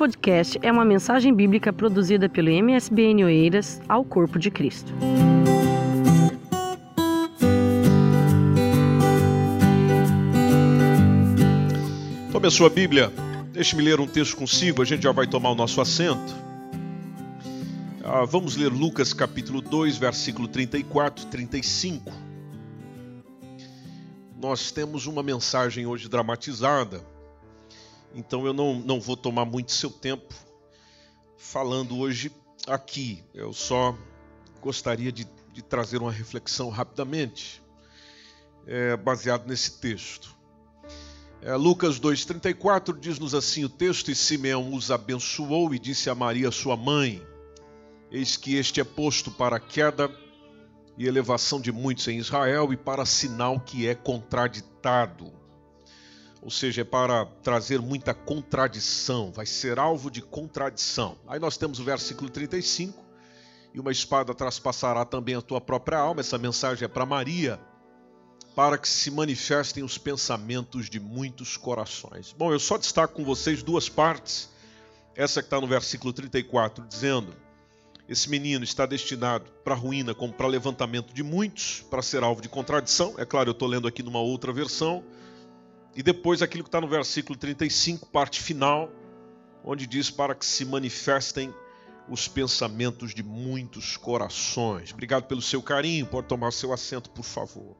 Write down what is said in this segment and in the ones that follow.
podcast é uma mensagem bíblica produzida pelo MSBN Oeiras ao Corpo de Cristo. Tome a sua Bíblia, deixe-me ler um texto consigo, a gente já vai tomar o nosso assento. Ah, vamos ler Lucas capítulo 2, versículo 34 e 35. Nós temos uma mensagem hoje dramatizada então eu não, não vou tomar muito seu tempo falando hoje aqui. Eu só gostaria de, de trazer uma reflexão rapidamente, é, baseado nesse texto. É, Lucas 2,34 diz-nos assim o texto: E Simeão os abençoou e disse a Maria, sua mãe: Eis que este é posto para a queda e elevação de muitos em Israel e para sinal que é contraditado ou seja, é para trazer muita contradição, vai ser alvo de contradição. Aí nós temos o versículo 35, e uma espada traspassará também a tua própria alma, essa mensagem é para Maria, para que se manifestem os pensamentos de muitos corações. Bom, eu só destaco com vocês duas partes, essa que está no versículo 34, dizendo: esse menino está destinado para ruína como para levantamento de muitos, para ser alvo de contradição. É claro, eu estou lendo aqui numa outra versão e depois aquilo que está no versículo 35, parte final, onde diz para que se manifestem os pensamentos de muitos corações. Obrigado pelo seu carinho, pode tomar seu assento, por favor.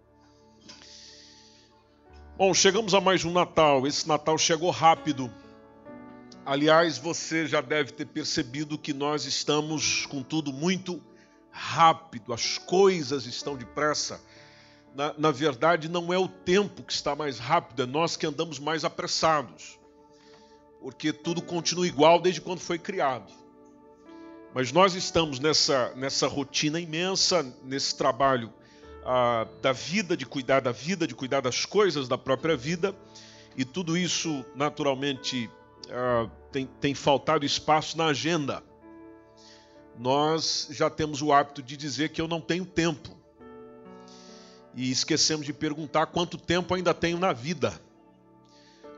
Bom, chegamos a mais um Natal. Esse Natal chegou rápido. Aliás, você já deve ter percebido que nós estamos com tudo muito rápido, as coisas estão depressa na, na verdade, não é o tempo que está mais rápido, é nós que andamos mais apressados. Porque tudo continua igual desde quando foi criado. Mas nós estamos nessa, nessa rotina imensa, nesse trabalho ah, da vida, de cuidar da vida, de cuidar das coisas da própria vida, e tudo isso, naturalmente, ah, tem, tem faltado espaço na agenda. Nós já temos o hábito de dizer que eu não tenho tempo e esquecemos de perguntar quanto tempo ainda tenho na vida.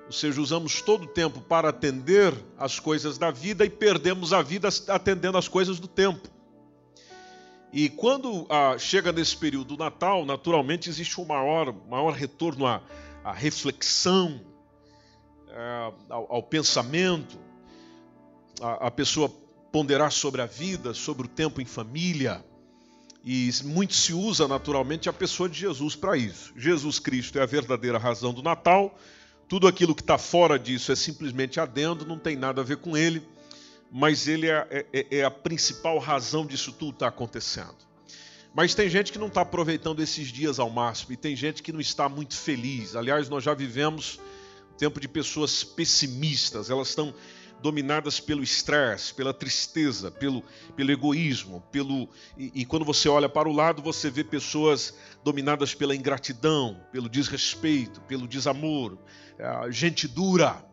Ou seja, usamos todo o tempo para atender as coisas da vida e perdemos a vida atendendo as coisas do tempo. E quando ah, chega nesse período do Natal, naturalmente existe um maior, maior retorno à, à reflexão, é, ao, ao, pensamento, a, a pessoa ponderar sobre a vida, sobre o tempo em família e muito se usa naturalmente a pessoa de Jesus para isso. Jesus Cristo é a verdadeira razão do Natal. Tudo aquilo que está fora disso é simplesmente adendo, não tem nada a ver com ele, mas ele é, é, é a principal razão disso tudo estar tá acontecendo. Mas tem gente que não está aproveitando esses dias ao máximo e tem gente que não está muito feliz. Aliás, nós já vivemos tempo de pessoas pessimistas, elas estão dominadas pelo estresse, pela tristeza, pelo, pelo egoísmo, pelo e, e, quando você olha para o lado você vê pessoas dominadas pela ingratidão, pelo desrespeito, pelo desamor, é, gente dura.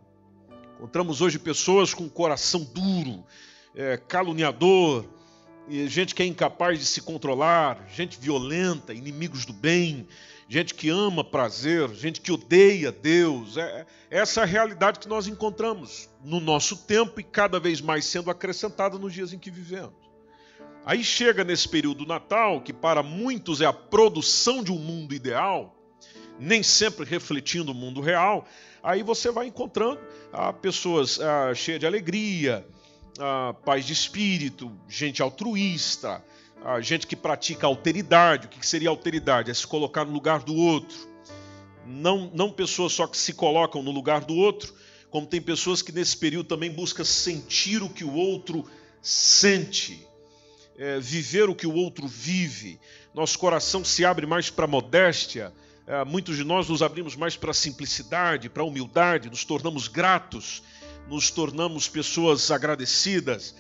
Encontramos hoje pessoas com coração duro, é, caluniador, gente que é incapaz de se controlar, gente violenta, inimigos do bem, gente que ama prazer, gente que odeia Deus. É, essa é a realidade que nós encontramos no nosso tempo e cada vez mais sendo acrescentada nos dias em que vivemos. Aí chega nesse período do Natal, que para muitos é a produção de um mundo ideal, nem sempre refletindo o mundo real, aí você vai encontrando ah, pessoas ah, cheias de alegria, ah, paz de espírito, gente altruísta, a gente que pratica alteridade. O que seria alteridade? É se colocar no lugar do outro. Não, não pessoas só que se colocam no lugar do outro, como tem pessoas que nesse período também buscam sentir o que o outro sente, é, viver o que o outro vive. Nosso coração se abre mais para a modéstia. É, muitos de nós nos abrimos mais para a simplicidade, para a humildade, nos tornamos gratos, nos tornamos pessoas agradecidas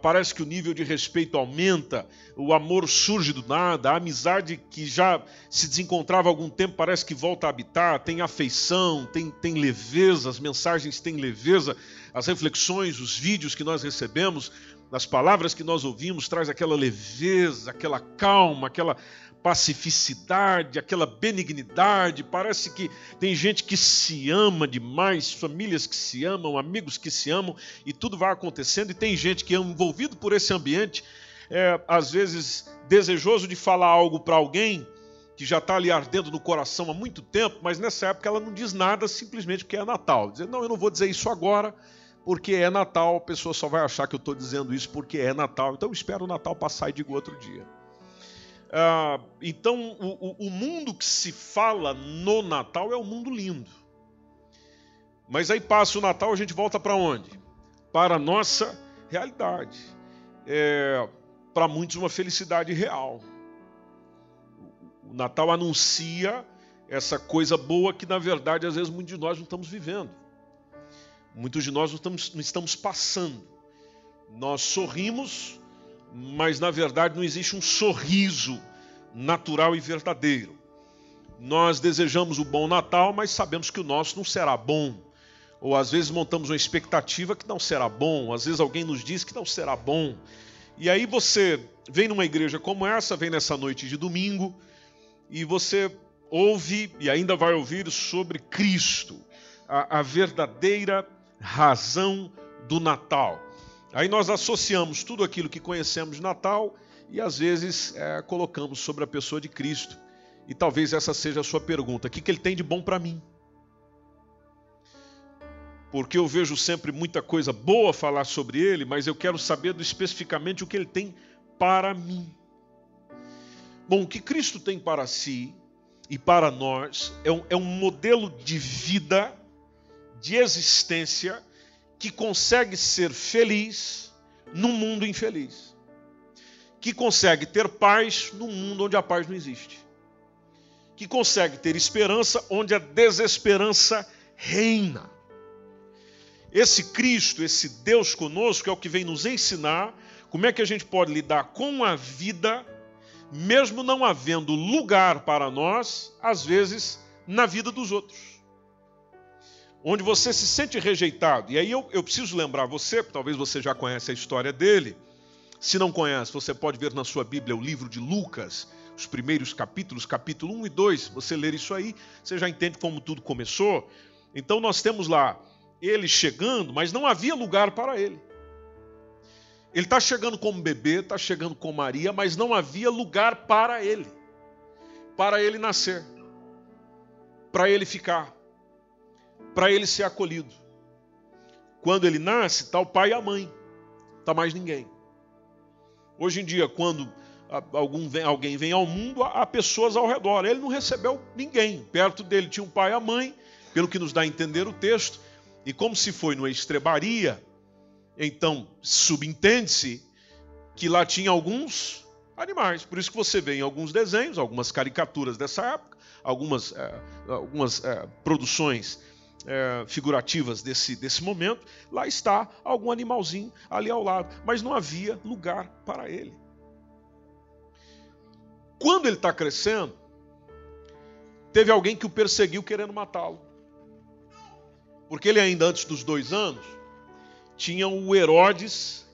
parece que o nível de respeito aumenta, o amor surge do nada, a amizade que já se desencontrava há algum tempo parece que volta a habitar, tem afeição, tem, tem leveza, as mensagens têm leveza, as reflexões, os vídeos que nós recebemos, as palavras que nós ouvimos, traz aquela leveza, aquela calma, aquela pacificidade, aquela benignidade. Parece que tem gente que se ama demais, famílias que se amam, amigos que se amam, e tudo vai acontecendo. E tem gente que é envolvido por esse ambiente, é, às vezes desejoso de falar algo para alguém que já está ali ardendo no coração há muito tempo, mas nessa época ela não diz nada simplesmente porque é Natal. Dizer, não, eu não vou dizer isso agora, porque é Natal, a pessoa só vai achar que eu estou dizendo isso porque é Natal. Então eu espero o Natal passar e digo outro dia. Ah, então, o, o mundo que se fala no Natal é um mundo lindo. Mas aí passa o Natal, a gente volta para onde? Para a nossa realidade. É, para muitos, uma felicidade real. O Natal anuncia essa coisa boa que, na verdade, às vezes muitos de nós não estamos vivendo. Muitos de nós não estamos, não estamos passando. Nós sorrimos mas na verdade não existe um sorriso natural e verdadeiro. Nós desejamos o bom Natal, mas sabemos que o nosso não será bom. Ou às vezes montamos uma expectativa que não será bom, às vezes alguém nos diz que não será bom. E aí você vem numa igreja como essa, vem nessa noite de domingo, e você ouve e ainda vai ouvir sobre Cristo, a, a verdadeira razão do Natal. Aí nós associamos tudo aquilo que conhecemos Natal e às vezes é, colocamos sobre a pessoa de Cristo. E talvez essa seja a sua pergunta: o que, que ele tem de bom para mim? Porque eu vejo sempre muita coisa boa falar sobre ele, mas eu quero saber especificamente o que ele tem para mim. Bom, o que Cristo tem para si e para nós é um, é um modelo de vida, de existência, que consegue ser feliz num mundo infeliz, que consegue ter paz num mundo onde a paz não existe, que consegue ter esperança onde a desesperança reina. Esse Cristo, esse Deus conosco, é o que vem nos ensinar como é que a gente pode lidar com a vida, mesmo não havendo lugar para nós, às vezes, na vida dos outros onde você se sente rejeitado. E aí eu, eu preciso lembrar você, talvez você já conhece a história dele. Se não conhece, você pode ver na sua Bíblia o livro de Lucas, os primeiros capítulos, capítulo 1 e 2. Você ler isso aí, você já entende como tudo começou. Então nós temos lá ele chegando, mas não havia lugar para ele. Ele está chegando como bebê, está chegando com Maria, mas não havia lugar para ele, para ele nascer, para ele ficar para ele ser acolhido. Quando ele nasce, está o pai e a mãe, está mais ninguém. Hoje em dia, quando algum vem, alguém vem ao mundo, há pessoas ao redor. Ele não recebeu ninguém. Perto dele tinha um pai e a mãe, pelo que nos dá a entender o texto. E como se foi numa estrebaria, então subentende-se que lá tinha alguns animais. Por isso que você vê em alguns desenhos, algumas caricaturas dessa época, algumas, é, algumas é, produções é, figurativas desse, desse momento, lá está algum animalzinho ali ao lado, mas não havia lugar para ele. Quando ele está crescendo, teve alguém que o perseguiu querendo matá-lo. Porque ele, ainda antes dos dois anos, tinha o Herodes,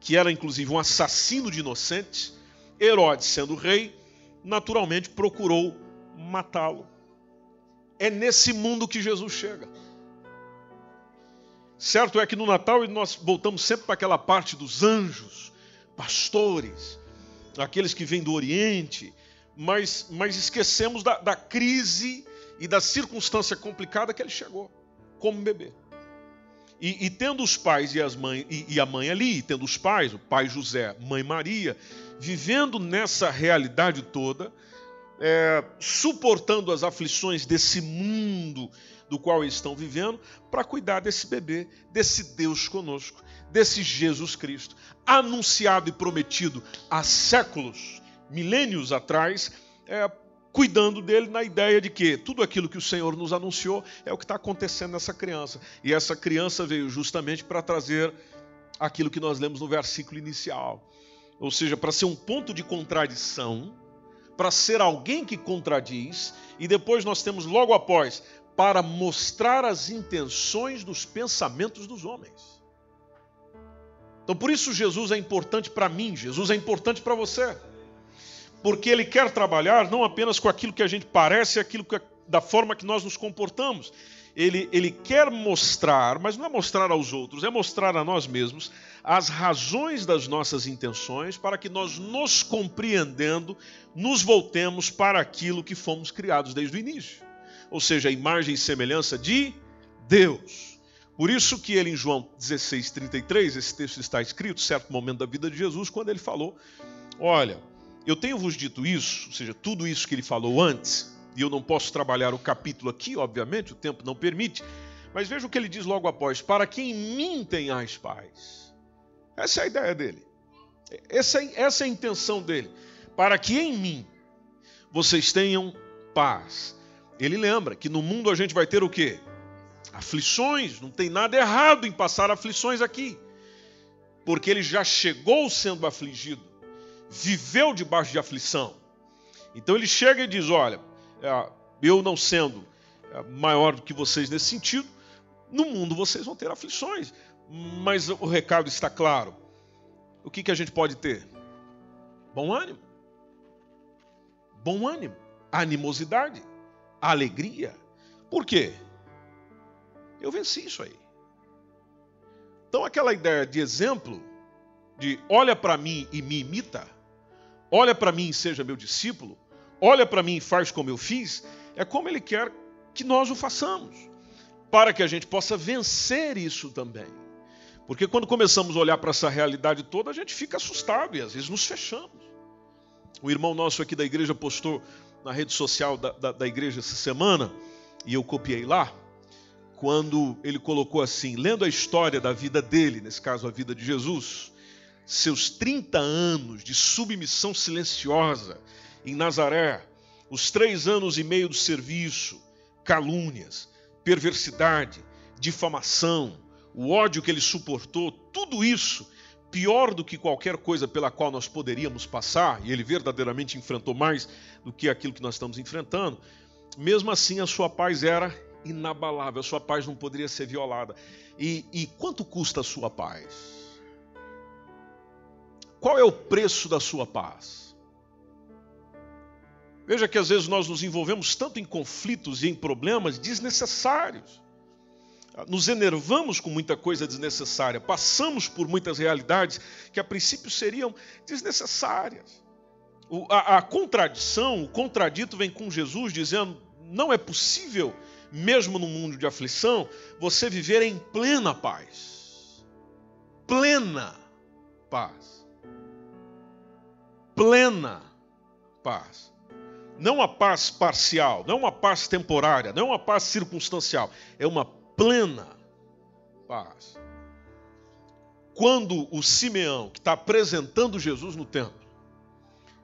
que era inclusive um assassino de inocentes. Herodes, sendo rei, naturalmente procurou matá-lo. É nesse mundo que Jesus chega. Certo é que no Natal nós voltamos sempre para aquela parte dos anjos, pastores, aqueles que vêm do Oriente, mas, mas esquecemos da, da crise e da circunstância complicada que ele chegou, como bebê. E, e, tendo os pais e, as mãe, e, e, a mãe ali, tendo os pais, o pai José, mãe Maria, vivendo nessa realidade toda, é, suportando as aflições desse mundo do qual eles estão vivendo, para cuidar desse bebê, desse Deus conosco, desse Jesus Cristo, anunciado e prometido há séculos, milênios atrás, é, cuidando dele na ideia de que tudo aquilo que o Senhor nos anunciou é o que está acontecendo nessa criança. E essa criança veio justamente para trazer aquilo que nós lemos no versículo inicial. Ou seja, para ser um ponto de contradição para ser alguém que contradiz, e depois nós temos logo após, para mostrar as intenções dos pensamentos dos homens. Então por isso Jesus é importante para mim, Jesus é importante para você. porque ele quer trabalhar não apenas com aquilo que a gente parece, aquilo que, da forma que nós nos comportamos. Ele, ele quer mostrar, mas não é mostrar aos outros, é mostrar a nós mesmos as razões das nossas intenções para que nós, nos compreendendo, nos voltemos para aquilo que fomos criados desde o início. Ou seja, a imagem e semelhança de Deus. Por isso que ele em João 16, 33, esse texto está escrito, certo momento da vida de Jesus, quando ele falou: Olha, eu tenho vos dito isso, ou seja, tudo isso que ele falou antes, e eu não posso trabalhar o capítulo aqui, obviamente, o tempo não permite, mas veja o que ele diz logo após: Para que em mim tenhais paz. Essa é a ideia dele. Essa, é, essa é a intenção dele. Para que em mim vocês tenham paz. Ele lembra que no mundo a gente vai ter o quê? Aflições. Não tem nada errado em passar aflições aqui. Porque ele já chegou sendo afligido viveu debaixo de aflição. Então ele chega e diz: Olha, eu não sendo é, maior do que vocês nesse sentido, no mundo vocês vão ter aflições, mas o recado está claro. O que, que a gente pode ter? Bom ânimo. Bom ânimo, animosidade, alegria. Por quê? Eu venci isso aí. Então, aquela ideia de exemplo, de olha para mim e me imita, olha para mim e seja meu discípulo, olha para mim e faz como eu fiz, é como ele quer que nós o façamos, para que a gente possa vencer isso também. Porque quando começamos a olhar para essa realidade toda, a gente fica assustado e às vezes nos fechamos. O irmão nosso aqui da igreja postou na rede social da, da, da igreja essa semana, e eu copiei lá, quando ele colocou assim, lendo a história da vida dele, nesse caso a vida de Jesus, seus 30 anos de submissão silenciosa em Nazaré, os três anos e meio do serviço, calúnias, perversidade, difamação, o ódio que ele suportou, tudo isso, pior do que qualquer coisa pela qual nós poderíamos passar, e ele verdadeiramente enfrentou mais do que aquilo que nós estamos enfrentando, mesmo assim a sua paz era inabalável, a sua paz não poderia ser violada. E, e quanto custa a sua paz? Qual é o preço da sua paz? Veja que às vezes nós nos envolvemos tanto em conflitos e em problemas desnecessários. Nos enervamos com muita coisa desnecessária, passamos por muitas realidades que a princípio seriam desnecessárias. O, a, a contradição, o contradito vem com Jesus dizendo: não é possível, mesmo no mundo de aflição, você viver em plena paz. Plena paz plena paz. Não a paz parcial, não uma paz temporária, não uma paz circunstancial, é uma plena paz. Quando o Simeão, que está apresentando Jesus no templo,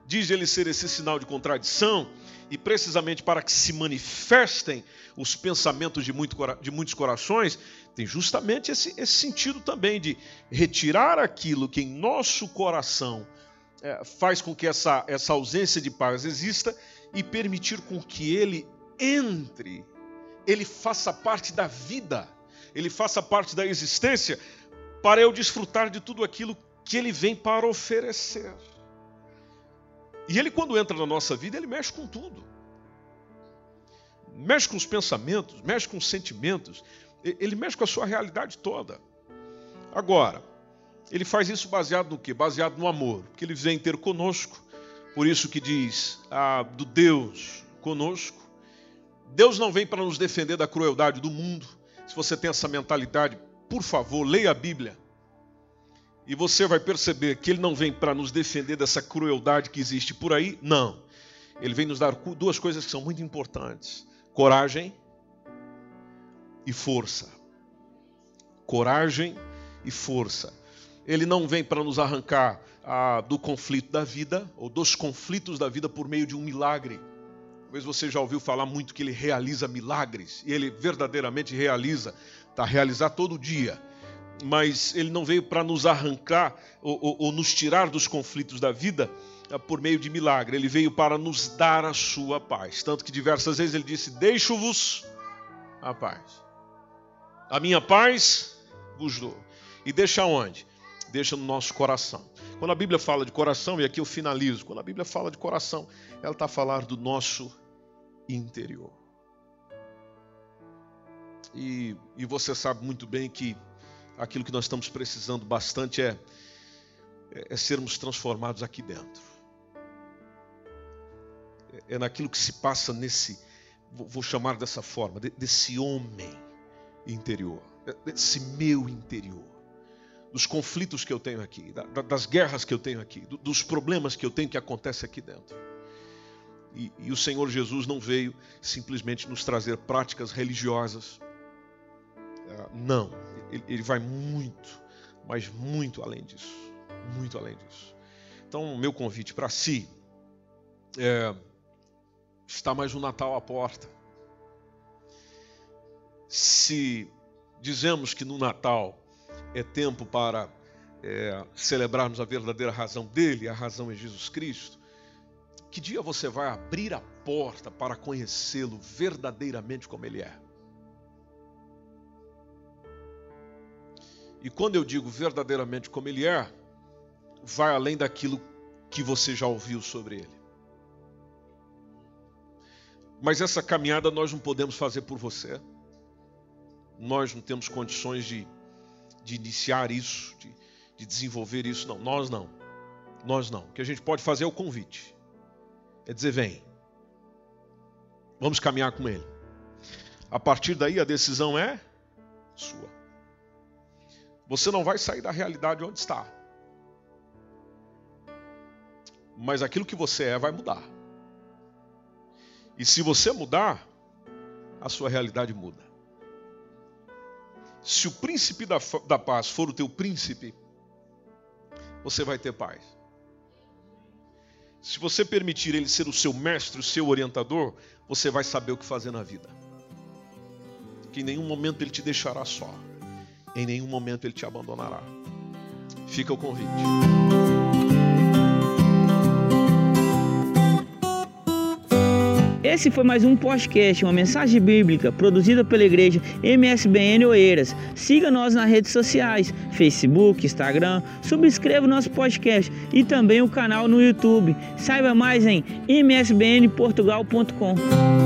diz ele ser esse sinal de contradição, e precisamente para que se manifestem os pensamentos de, muito, de muitos corações, tem justamente esse, esse sentido também de retirar aquilo que em nosso coração é, faz com que essa, essa ausência de paz exista e permitir com que ele entre, ele faça parte da vida, ele faça parte da existência, para eu desfrutar de tudo aquilo que ele vem para oferecer. E ele, quando entra na nossa vida, ele mexe com tudo. Mexe com os pensamentos, mexe com os sentimentos, ele mexe com a sua realidade toda. Agora, ele faz isso baseado no quê? Baseado no amor, porque ele vem ter conosco. Por isso que diz ah, do Deus conosco. Deus não vem para nos defender da crueldade do mundo. Se você tem essa mentalidade, por favor, leia a Bíblia. E você vai perceber que ele não vem para nos defender dessa crueldade que existe por aí. Não. Ele vem nos dar duas coisas que são muito importantes: coragem e força. Coragem e força. Ele não vem para nos arrancar ah, do conflito da vida, ou dos conflitos da vida por meio de um milagre. Talvez você já ouviu falar muito que ele realiza milagres, e ele verdadeiramente realiza, está a realizar todo dia. Mas ele não veio para nos arrancar ou, ou, ou, nos tirar dos conflitos da vida ah, por meio de milagre. Ele veio para nos dar a sua paz. Tanto que diversas vezes ele disse: Deixo-vos a paz. A minha paz vos dou. E deixa onde? Deixa no nosso coração. Quando a Bíblia fala de coração, e aqui eu finalizo, quando a Bíblia fala de coração, ela está a falar do nosso interior. E, e você sabe muito bem que aquilo que nós estamos precisando bastante é, é, é sermos transformados aqui dentro. É, é naquilo que se passa nesse, vou chamar dessa forma, desse homem interior, desse meu interior, dos conflitos que eu tenho aqui, das guerras que eu tenho aqui, dos problemas que eu tenho que acontecem aqui dentro. E, e o Senhor Jesus não veio simplesmente nos trazer práticas religiosas. Ah, não, ele, ele vai muito, mas muito além disso. Muito além disso. Então, meu convite para si é, está mais um Natal à porta. Se dizemos que no Natal é tempo para é, celebrarmos a verdadeira razão dele, a razão é Jesus Cristo, que dia você vai abrir a porta para conhecê-lo verdadeiramente como ele é? E quando eu digo verdadeiramente como ele é, vai além daquilo que você já ouviu sobre ele. Mas essa caminhada nós não podemos fazer por você. Nós não temos condições de, de iniciar isso, de, de desenvolver isso, não. Nós não. Nós não. O que a gente pode fazer é o convite. É dizer, vem. Vamos caminhar com ele. A partir daí a decisão é sua. Você não vai sair da realidade onde está. Mas aquilo que você é vai mudar. E se você mudar, a sua realidade muda. Se o príncipe da, da paz for o teu príncipe, você vai ter paz. Se você permitir ele ser o seu mestre, o seu orientador, você vai saber o que fazer na vida. Que em nenhum momento ele te deixará só. Em nenhum momento ele te abandonará. Fica o convite. Esse foi mais um podcast, uma mensagem bíblica produzida pela igreja MSBN Oeiras. Siga nós nas redes sociais, Facebook, Instagram, subscreva o nosso podcast e também o canal no YouTube. Saiba mais em msbnportugal.com.